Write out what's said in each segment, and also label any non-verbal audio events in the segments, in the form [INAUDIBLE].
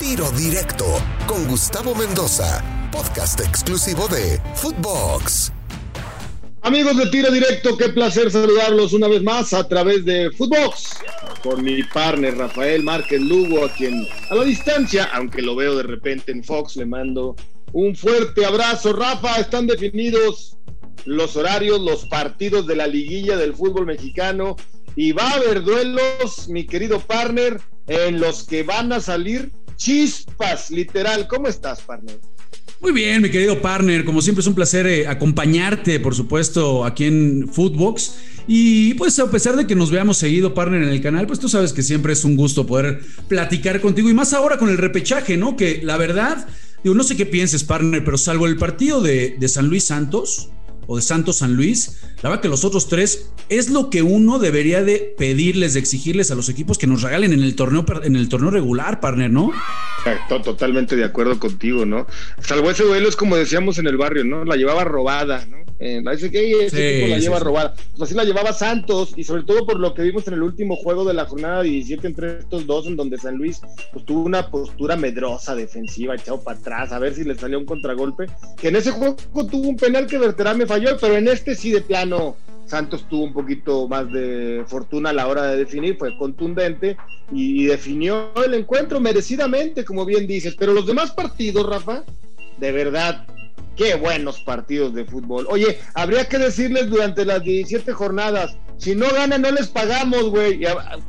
Tiro Directo con Gustavo Mendoza, podcast exclusivo de Footbox. Amigos de Tiro Directo, qué placer saludarlos una vez más a través de Footbox con mi partner Rafael Márquez Lugo, a quien a la distancia, aunque lo veo de repente en Fox, le mando un fuerte abrazo. Rafa, están definidos los horarios, los partidos de la liguilla del fútbol mexicano y va a haber duelos, mi querido partner, en los que van a salir chispas, literal. ¿Cómo estás, partner? Muy bien, mi querido partner. Como siempre es un placer eh, acompañarte, por supuesto, aquí en Footbox. Y pues a pesar de que nos veamos seguido, partner, en el canal, pues tú sabes que siempre es un gusto poder platicar contigo. Y más ahora con el repechaje, ¿no? Que la verdad, digo, no sé qué pienses, partner, pero salvo el partido de San Luis Santos, o de Santos San Luis, la verdad que los otros tres es lo que uno debería de pedirles, de exigirles a los equipos que nos regalen en el torneo, en el torneo regular, partner, ¿no? Totalmente de acuerdo contigo, ¿no? Salvo ese duelo es como decíamos en el barrio, ¿no? La llevaba robada, ¿no? Eh, ese que ese equipo la lleva robada. Pues así la llevaba Santos y sobre todo por lo que vimos en el último juego de la jornada 17 entre estos dos, en donde San Luis pues, tuvo una postura medrosa defensiva, echado para atrás, a ver si le salía un contragolpe. Que en ese juego tuvo un penal que Berterame falló, pero en este sí de plano Santos tuvo un poquito más de fortuna a la hora de definir, fue contundente y, definió el encuentro merecidamente, como bien dices. Pero los demás partidos, Rafa, de verdad, qué buenos partidos de fútbol. Oye, habría que decirles durante las 17 jornadas, si no ganan no les pagamos, güey.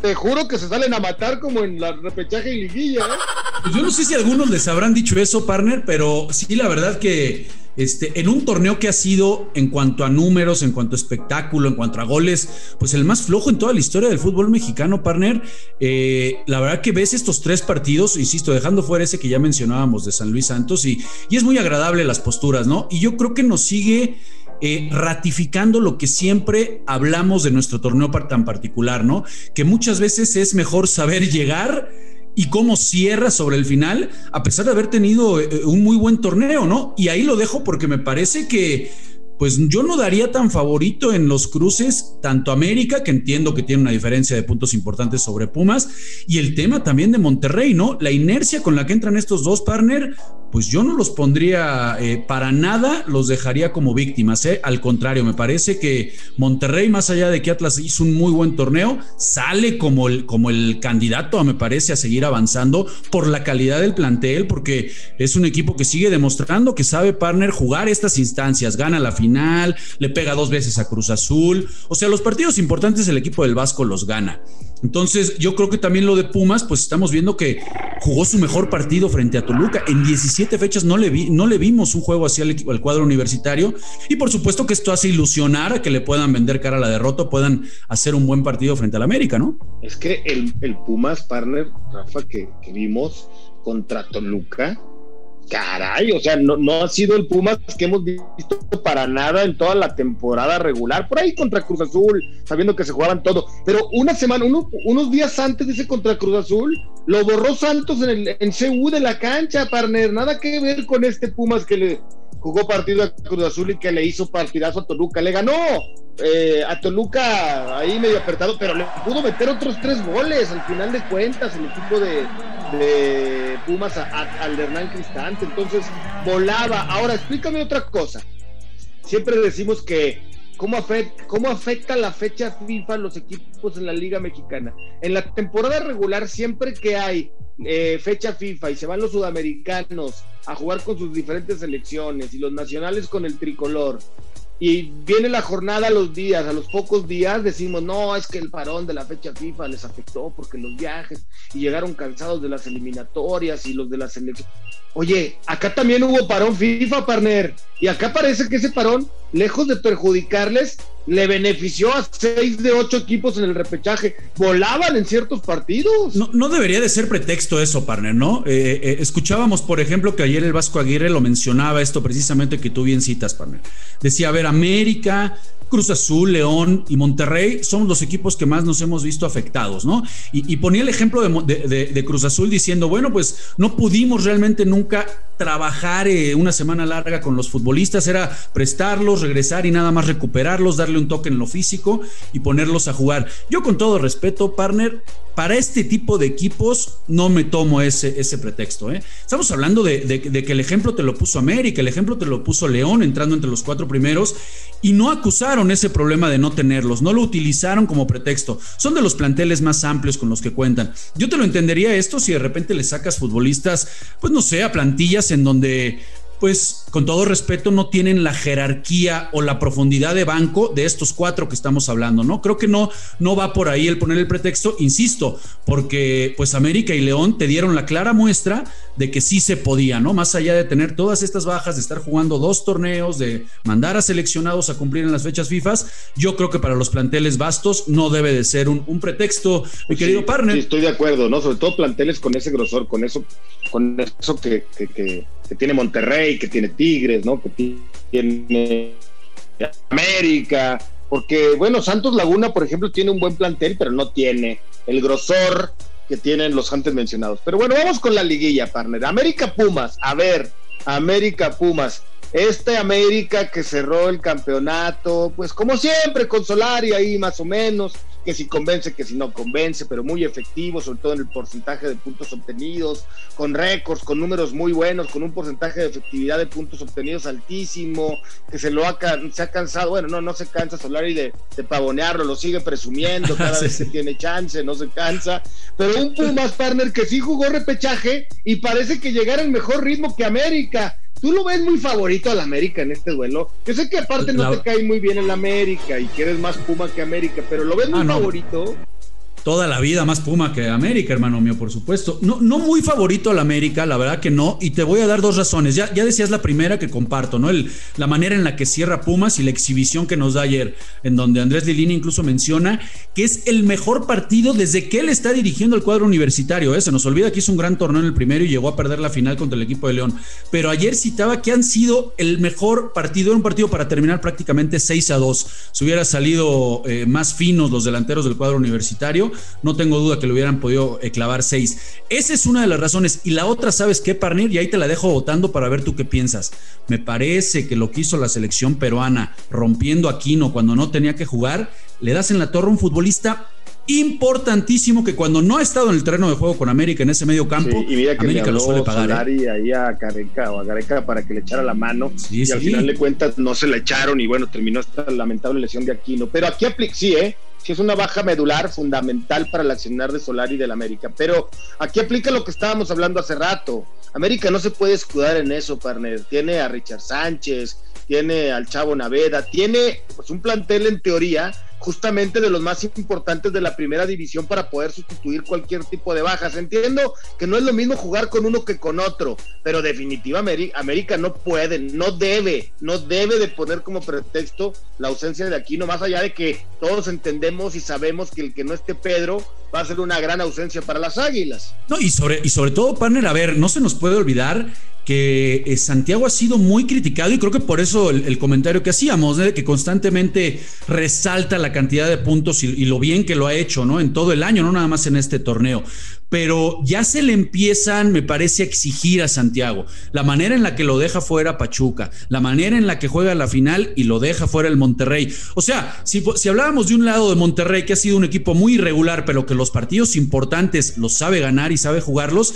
Te juro que se salen a matar como en la repechaje y liguilla. ¿eh? Pues yo no sé si algunos les habrán dicho eso, partner, pero sí, la verdad que este, en un torneo que ha sido, en cuanto a números, en cuanto a espectáculo, en cuanto a goles, pues el más flojo en toda la historia del fútbol mexicano, partner. Eh, la verdad que ves estos tres partidos, insisto, dejando fuera ese que ya mencionábamos de San Luis Santos, y, y es muy agradable las posturas, ¿no? Y yo creo que nos sigue eh, ratificando lo que siempre hablamos de nuestro torneo tan particular, ¿no? Que muchas veces es mejor saber llegar y cómo cierra sobre el final, a pesar de haber tenido eh, un muy buen torneo, ¿no? Y ahí lo dejo porque me parece que pues yo no daría tan favorito en los cruces tanto América, que entiendo que tiene una diferencia de puntos importantes sobre Pumas, y el tema también de Monterrey, ¿no? La inercia con la que entran estos dos partners, pues yo no los pondría eh, para nada, los dejaría como víctimas, ¿eh? Al contrario, me parece que Monterrey, más allá de que Atlas hizo un muy buen torneo, sale como el, como el candidato, me parece, a seguir avanzando por la calidad del plantel, porque es un equipo que sigue demostrando que sabe, partner, jugar estas instancias, gana la final le pega dos veces a Cruz Azul. O sea, los partidos importantes el equipo del Vasco los gana. Entonces, yo creo que también lo de Pumas, pues estamos viendo que jugó su mejor partido frente a Toluca. En 17 fechas no le, vi, no le vimos un juego así al, al cuadro universitario. Y por supuesto que esto hace ilusionar a que le puedan vender cara a la derrota, puedan hacer un buen partido frente al América, ¿no? Es que el, el Pumas, partner, Rafa, que, que vimos contra Toluca, caray, o sea, no, no ha sido el Pumas que hemos visto para nada en toda la temporada regular, por ahí contra Cruz Azul, sabiendo que se jugaban todo, pero una semana, unos días antes de ese contra Cruz Azul, lo borró Santos en el en CU de la cancha, partner, nada que ver con este Pumas que le jugó partido a Cruz Azul y que le hizo partidazo a Toluca, le ganó eh, a Toluca ahí medio apertado, pero le pudo meter otros tres goles al final de cuentas el equipo de, de Pumas al Hernán Cristante, entonces volaba. Ahora, explícame otra cosa. Siempre decimos que cómo afecta, cómo afecta la fecha FIFA a los equipos en la Liga Mexicana. En la temporada regular, siempre que hay eh, fecha FIFA y se van los sudamericanos a jugar con sus diferentes selecciones y los nacionales con el tricolor y viene la jornada a los días, a los pocos días decimos, no, es que el parón de la fecha FIFA les afectó porque los viajes y llegaron cansados de las eliminatorias y los de la selección. Oye, acá también hubo parón FIFA, partner, y acá parece que ese parón, lejos de perjudicarles, le benefició a seis de ocho equipos en el repechaje. Volaban en ciertos partidos. No, no debería de ser pretexto eso, partner, ¿no? Eh, eh, escuchábamos, por ejemplo, que ayer el Vasco Aguirre lo mencionaba esto precisamente que tú bien citas, partner. Decía, a ver, América, Cruz Azul, León y Monterrey son los equipos que más nos hemos visto afectados, ¿no? Y, ponía el ejemplo de, Cruz Azul diciendo, bueno, pues no pudimos realmente nunca trabajar eh, una semana larga con los futbolistas, era prestarlos, regresar y nada más recuperarlos, darle un toque en lo físico y ponerlos a jugar. Yo con todo respeto, partner, para este tipo de equipos no me tomo ese, ese pretexto. ¿eh? Estamos hablando de, que el ejemplo te lo puso América, el ejemplo te lo puso León entrando entre los cuatro primeros y no acusaron ese problema de no tenerlos, no lo utilizaron como pretexto. Son de los planteles más amplios con los que cuentan. Yo te lo entendería esto si de repente le sacas futbolistas, pues no sé, a plantillas en donde pues con todo respeto no tienen la jerarquía o la profundidad de banco de estos cuatro que estamos hablando, ¿no? Creo que no, no va por ahí el poner el pretexto, insisto, porque pues América y León te dieron la clara muestra de que sí se podía, ¿no? Más allá de tener todas estas bajas, de estar jugando dos torneos, de mandar a seleccionados a cumplir en las fechas FIFA, yo creo que para los planteles vastos no debe de ser un, pretexto, mi querido partner. Sí, estoy de acuerdo, ¿no? Sobre todo planteles con ese grosor, con eso, con eso que, que que tiene Monterrey, que tiene Tigres, ¿no? Que tiene América, porque bueno, Santos Laguna, por ejemplo, tiene un buen plantel, pero no tiene el grosor que tienen los antes mencionados. Pero bueno, vamos con la liguilla, partner. América Pumas, a ver, América Pumas. Este América que cerró el campeonato, pues como siempre, con Solari ahí más o menos, que si convence, que si no convence, pero muy efectivo, sobre todo en el porcentaje de puntos obtenidos, con récords, con números muy buenos, con un porcentaje de efectividad de puntos obtenidos altísimo, que se lo ha, se ha cansado, bueno, no, no se cansa Solari de, de pavonearlo, lo sigue presumiendo [LAUGHS] cada vez que tiene chance, no se cansa, pero un Pumas partner que sí jugó repechaje y parece que llegara en mejor ritmo que América tú lo ves muy favorito al América en este duelo. Yo sé que aparte no te cae muy bien el América y que eres más Puma que América, pero lo ves muy ah, favorito toda la vida más Puma que América, hermano mío, por supuesto. No, no muy favorito al América, la verdad que no, y te voy a dar dos razones. Ya, ya decías la primera que comparto, ¿no? El, la manera en la que cierra Pumas y la exhibición que nos da ayer, en donde Andrés Lilini incluso menciona que es el mejor partido desde que él está dirigiendo el cuadro universitario. ¿eh? Se nos olvida que hizo un gran torneo en el primero y llegó a perder la final contra el equipo de León. Pero ayer citaba que han sido el mejor partido, era un partido para terminar prácticamente 6 a 2. Si hubiera salido eh, más finos los delanteros del cuadro universitario, no tengo duda que le hubieran podido eh, clavar seis. Esa es una de las razones. Y la otra, ¿sabes qué, Parnir? Y ahí te la dejo votando para ver tú qué piensas. Me parece que lo que hizo la selección peruana, rompiendo a Quino cuando no tenía que jugar, le das en la torre a un futbolista importantísimo que cuando no ha estado en el terreno de juego con América en ese medio campo, América lo suele pagar. ¿eh? ahí a Careca o a Careca para que le echara la mano y al final de cuentas no se la echaron y bueno, terminó esta lamentable lesión de Aquino. Pero aquí aplica, sí, ¿eh? Sí es una baja medular fundamental para el accionar de Solari del América. Pero aquí aplica lo que estábamos hablando hace rato. América no se puede escudar en eso, partner. Tiene a Richard Sánchez, tiene al Chavo Naveda, tiene pues un plantel en teoría justamente de los más importantes de la primera división para poder sustituir cualquier tipo de bajas. Entiendo que no es lo mismo jugar con uno que con otro, pero definitivamente América no puede, no debe, no debe de poner como pretexto la ausencia de Aquino, más allá de que todos entendemos y sabemos que el que no esté Pedro va a ser una gran ausencia para las Águilas. No, y sobre, y sobre todo, partner, a ver, no se nos puede olvidar que eh, Santiago ha sido muy criticado y creo que por eso el, comentario que hacíamos, de que constantemente resalta la cantidad de puntos y, lo bien que lo ha hecho, ¿no? En todo el año, no nada más en este torneo. Pero ya se le empiezan, me parece, a exigir a Santiago. La manera en la que lo deja fuera Pachuca, la manera en la que juega la final y lo deja fuera el Monterrey. O sea, si, si hablábamos de un lado de Monterrey, que ha sido un equipo muy irregular, pero que los partidos importantes los sabe ganar y sabe jugarlos,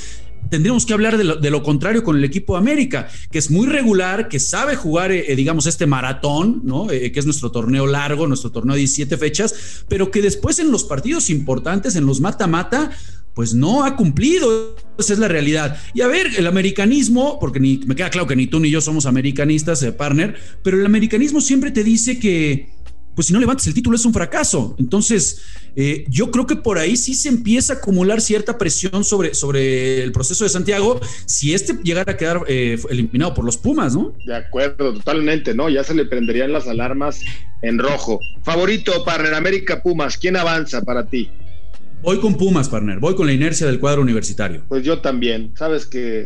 tendríamos que hablar de lo, contrario con el equipo de América, que es muy regular, que sabe jugar, eh, digamos, este maratón, ¿no? Eh, que es nuestro torneo largo, nuestro torneo de 17 fechas, pero que después en los partidos importantes, en los mata-mata, pues no ha cumplido. Esa es la realidad. Y a ver, el americanismo, porque ni, me queda claro que ni tú ni yo somos americanistas, eh, partner, pero el americanismo siempre te dice que pues si no levantas el título es un fracaso. Entonces, eh, yo creo que por ahí sí se empieza a acumular cierta presión sobre, sobre el proceso de Santiago si este llegara a quedar eh, eliminado por los Pumas, ¿no? De acuerdo, totalmente, ¿no? Ya se le prenderían las alarmas en rojo. Favorito, partner, América Pumas, ¿quién avanza para ti? Voy con Pumas, partner, voy con la inercia del cuadro universitario. Pues yo también, sabes que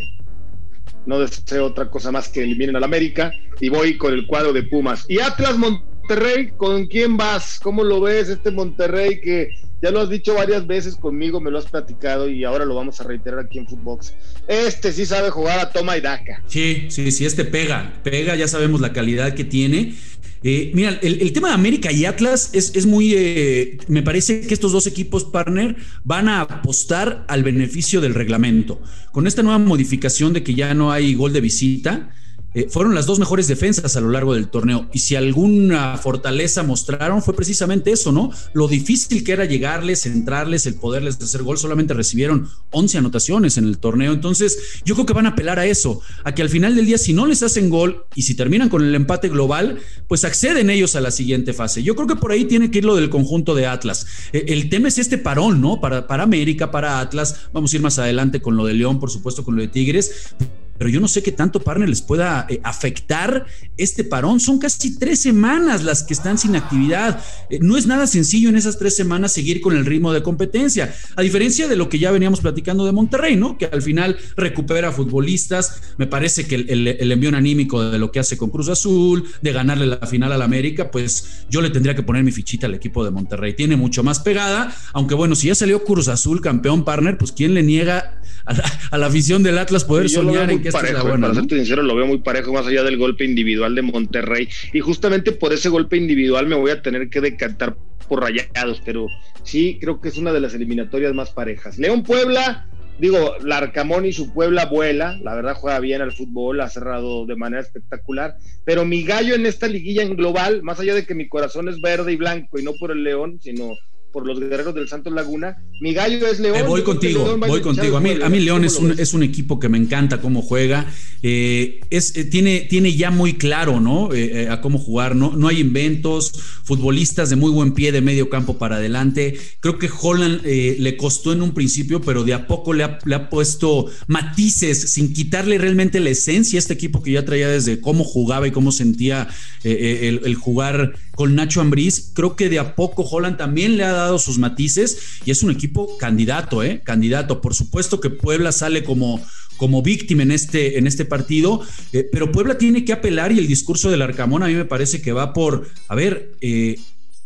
no deseo otra cosa más que eliminen al América y voy con el cuadro de Pumas. Y Atlas Monterrey ¿con quién vas? ¿Cómo lo ves este Monterrey que ya lo has dicho varias veces conmigo, me lo has platicado y ahora lo vamos a reiterar aquí en Footbox? Este sí sabe jugar a toma y daca. Sí, sí, sí, este pega, pega, ya sabemos la calidad que tiene. Eh, mira, el, tema de América y Atlas es, es muy. Eh, me parece que estos dos equipos partner van a apostar al beneficio del reglamento. Con esta nueva modificación de que ya no hay gol de visita eh, fueron las dos mejores defensas a lo largo del torneo. Y si alguna fortaleza mostraron fue precisamente eso, ¿no? Lo difícil que era llegarles, entrarles, el poderles hacer gol. Solamente recibieron 11 anotaciones en el torneo. Entonces, yo creo que van a apelar a eso, a que al final del día, si no les hacen gol y si terminan con el empate global, pues acceden ellos a la siguiente fase. Yo creo que por ahí tiene que ir lo del conjunto de Atlas. Eh, el tema es este parón, ¿no? Para, para América, para Atlas. Vamos a ir más adelante con lo de León, por supuesto, con lo de Tigres pero yo no sé qué tanto partner les pueda eh, afectar este parón. Son casi tres semanas las que están sin actividad. Eh, no es nada sencillo en esas tres semanas seguir con el ritmo de competencia, a diferencia de lo que ya veníamos platicando de Monterrey, ¿no? Que al final recupera futbolistas. Me parece que el, el, envío anímico de lo que hace con Cruz Azul, de ganarle la final al América, pues yo le tendría que poner mi fichita al equipo de Monterrey. Tiene mucho más pegada, aunque bueno, si ya salió Cruz Azul campeón partner, pues ¿quién le niega a la, afición del Atlas poder soñar en que esta es la buena. Para serte sincero, lo veo muy parejo más allá del golpe individual de Monterrey. Y justamente por ese golpe individual me voy a tener que decantar por rayados, pero sí creo que es una de las eliminatorias más parejas. León Puebla, digo, Larcamón y su Puebla vuela, la verdad juega bien al fútbol, ha cerrado de manera espectacular, pero mi gallo en esta liguilla en global, más allá de que mi corazón es verde y blanco y no por el León, sino por los guerreros del Santos Laguna. Mi gallo es León. voy contigo, voy contigo. A mí, a mí León es un, es un, equipo que me encanta cómo juega. Eh, es, eh, tiene, tiene ya muy claro, ¿no? Eh, a cómo jugar. No, no hay inventos, futbolistas de muy buen pie de medio campo para adelante. Creo que Holland le costó en un principio, pero de a poco le ha, le ha puesto matices sin quitarle realmente la esencia a este equipo que ya traía desde cómo jugaba y cómo sentía el, el jugar con Nacho Ambriz. Creo que de a poco Holland también le ha dado sus matices y es un equipo candidato, ¿eh? Candidato. Por supuesto que Puebla sale como, como víctima en este, en este partido, eh, pero Puebla tiene que apelar y el discurso del Arcamón a mí me parece que va por, a ver, eh,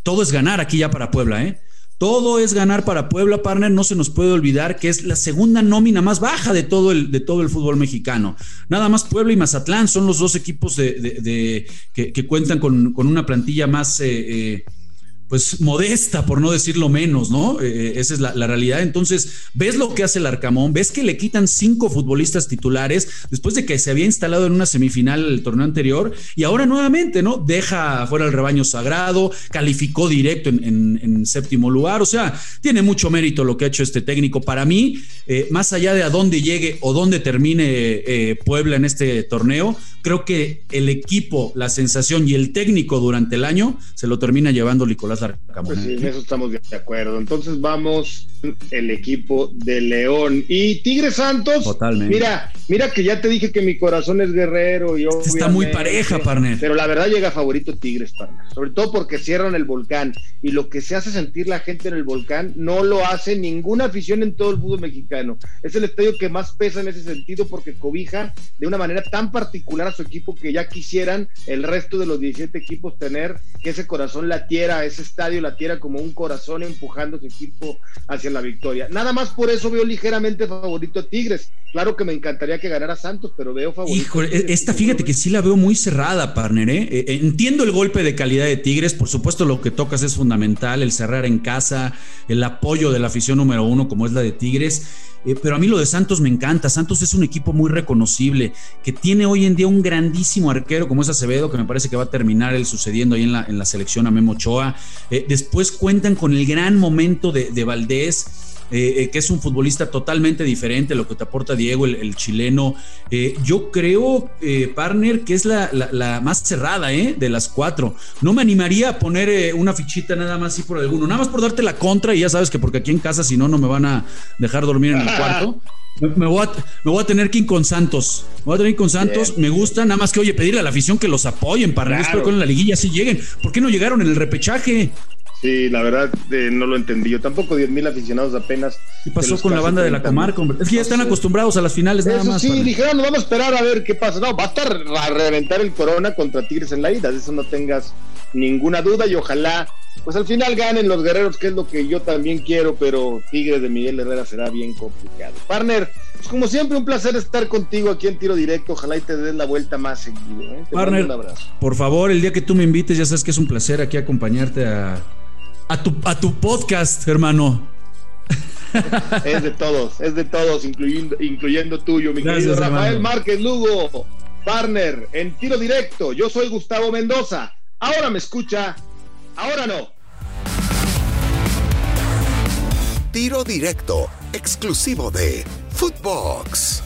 todo es ganar aquí ya para Puebla, ¿eh? Todo es ganar para Puebla, partner. No se nos puede olvidar que es la segunda nómina más baja de todo el, de todo el fútbol mexicano. Nada más Puebla y Mazatlán son los dos equipos de, que, cuentan con, una plantilla más eh, pues modesta, por no decirlo menos, ¿no? Eh, eh, esa es la, realidad. Entonces, ves lo que hace el Arcamón, ves que le quitan cinco futbolistas titulares después de que se había instalado en una semifinal el torneo anterior y ahora nuevamente, ¿no? Deja fuera el rebaño sagrado, calificó directo en, séptimo lugar, o sea, tiene mucho mérito lo que ha hecho este técnico. Para mí, eh, más allá de a dónde llegue o dónde termine Puebla en este torneo, creo que el equipo, la sensación y el técnico durante el año se lo termina llevando Nicolás Larcamón. Pues sí, en eso estamos de acuerdo. Entonces vamos el equipo de León y Tigres Santos. Totalmente. Mira, mira que ya te dije que mi corazón es guerrero y está muy pareja, partner. Pero la verdad llega favorito Tigres, partner. Sobre todo porque cierran el volcán y lo que se hace sentir la gente en el volcán no lo hace ninguna afición en todo el fútbol mexicano. Es el estadio que más pesa en ese sentido porque cobija de una manera tan particular a su equipo que ya quisieran el resto de los 17 equipos tener que ese corazón latiera, ese estadio latiera como un corazón empujando a su equipo hacia la victoria. Nada más por eso veo ligeramente favorito a Tigres. Claro que me encantaría que ganara Santos, pero veo favorito. Híjole, esta fíjate que sí la veo muy cerrada, partner. ¿eh? ¿eh? Entiendo el golpe de calidad de Tigres, por supuesto lo que tocas es fundamental, el cerrar en casa, el apoyo de la afición número uno como es la de Tigres eh, pero a mí lo de Santos me encanta. Santos es un equipo muy reconocible, que tiene hoy en día un grandísimo arquero como es Acevedo, que me parece que va a terminar el sucediendo ahí en la, en la selección a Memo Ochoa. Eh, después cuentan con el gran momento de, de Valdés eh, eh, que es un futbolista totalmente diferente a lo que te aporta Diego, el, chileno. Eh, yo creo, partner, que es la, más cerrada de las cuatro. No me animaría a poner una fichita nada más así por alguno, nada más por darte la contra y ya sabes que porque aquí en casa si no, no me van a dejar dormir en el [LAUGHS] cuarto. Me voy, a, tener que ir con Santos. Me voy a tener que ir con Santos. Me gusta, nada más que, oye, pedirle a la afición que los apoyen para claro. espero que en la liguilla sí lleguen. ¿Por qué no llegaron en el repechaje? Sí, la verdad eh, no lo entendí. Yo tampoco 10 mil aficionados apenas. ¿Qué pasó con la banda de la comarca? Es que ya están acostumbrados a las finales nada más. Sí, dijeron, vamos a esperar a ver qué pasa. No, va a estar a reventar el Corona contra Tigres en la ida. De eso no tengas ninguna duda y ojalá, pues al final ganen los guerreros, que es lo que yo también quiero, pero Tigres de Miguel Herrera será bien complicado. Partner, Pues como siempre, un placer estar contigo aquí en Tiro Directo. Ojalá y te des la vuelta más seguido. ¿eh? Te Partner, mando un abrazo. por favor, el día que tú me invites, ya sabes que es un placer aquí acompañarte a, a, tu, a tu podcast, hermano. Es de todos, es de todos, incluyendo, incluyendo tuyo, mi Gracias, querido Rafael hermano. Márquez Lugo, partner en Tiro Directo. Yo soy Gustavo Mendoza. Ahora me escucha, ahora no. Tiro Directo, exclusivo de Footbox.